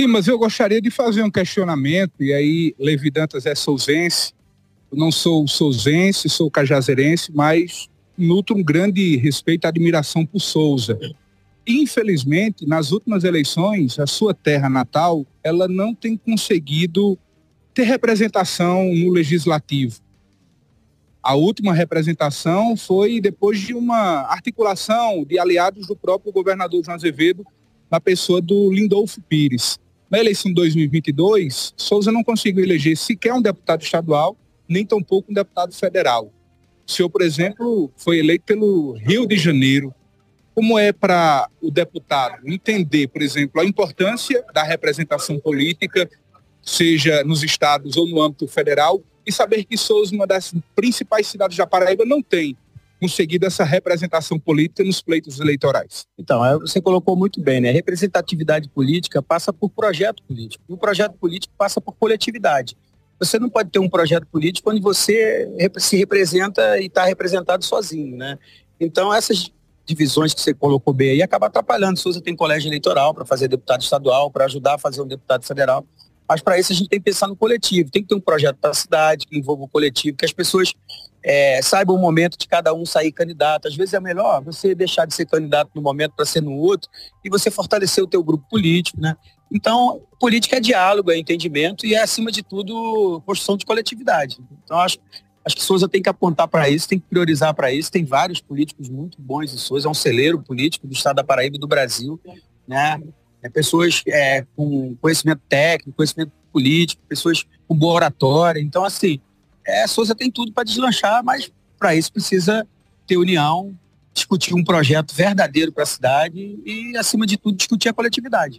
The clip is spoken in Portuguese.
Timas, eu gostaria de fazer um questionamento, e aí Levi Dantas é souzense, eu não sou souzense, sou cajazeirense, mas nutro um grande respeito e admiração por Souza. Infelizmente, nas últimas eleições, a sua terra natal, ela não tem conseguido ter representação no legislativo. A última representação foi depois de uma articulação de aliados do próprio governador João Azevedo na pessoa do Lindolfo Pires. Na eleição de 2022, Souza não conseguiu eleger sequer um deputado estadual, nem tampouco um deputado federal. O senhor, por exemplo, foi eleito pelo Rio de Janeiro. Como é para o deputado entender, por exemplo, a importância da representação política, seja nos estados ou no âmbito federal, e saber que Souza, uma das principais cidades da Paraíba, não tem conseguido essa representação política nos pleitos eleitorais. Então, é, você colocou muito bem, né? Representatividade política passa por projeto político. E o projeto político passa por coletividade. Você não pode ter um projeto político onde você se representa e está representado sozinho, né? Então, essas divisões que você colocou bem aí acaba atrapalhando. Souza tem colégio eleitoral para fazer deputado estadual, para ajudar a fazer um deputado federal. Mas para isso a gente tem que pensar no coletivo, tem que ter um projeto para a cidade que envolva o coletivo, que as pessoas é, saibam o momento de cada um sair candidato. Às vezes é melhor você deixar de ser candidato no momento para ser no outro e você fortalecer o teu grupo político, né? Então, política é diálogo, é entendimento e é, acima de tudo, construção de coletividade. Então, acho, acho que Souza tem que apontar para isso, tem que priorizar para isso. Tem vários políticos muito bons em Souza, é um celeiro político do estado da Paraíba e do Brasil, né? É, pessoas é, com conhecimento técnico, conhecimento político, pessoas com boa oratória. Então, assim, é, Souza tem tudo para deslanchar, mas para isso precisa ter união, discutir um projeto verdadeiro para a cidade e, acima de tudo, discutir a coletividade.